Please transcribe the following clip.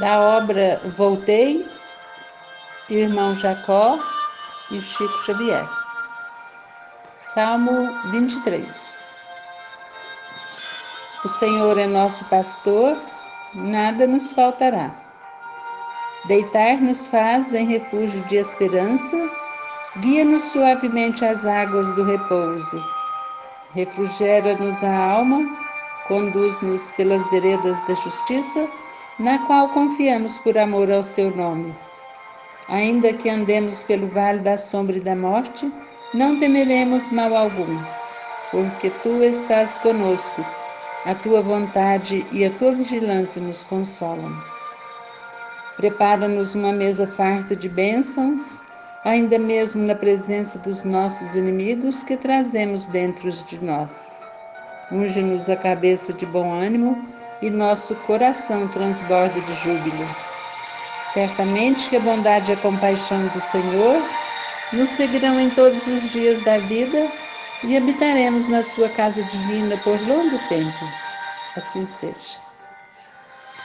da obra Voltei, Irmão Jacó e Chico Xavier. Salmo 23 O Senhor é nosso pastor, nada nos faltará. Deitar-nos faz em refúgio de esperança, guia-nos suavemente às águas do repouso. Refrigera-nos a alma, conduz-nos pelas veredas da justiça, na qual confiamos por amor ao seu nome. Ainda que andemos pelo vale da sombra e da morte, não temeremos mal algum, porque tu estás conosco, a tua vontade e a tua vigilância nos consolam. Prepara-nos uma mesa farta de bênçãos, ainda mesmo na presença dos nossos inimigos que trazemos dentro de nós. Unge-nos a cabeça de bom ânimo e nosso coração transborda de júbilo. Certamente que a bondade e a compaixão do Senhor nos seguirão em todos os dias da vida e habitaremos na sua casa divina por longo tempo. Assim seja.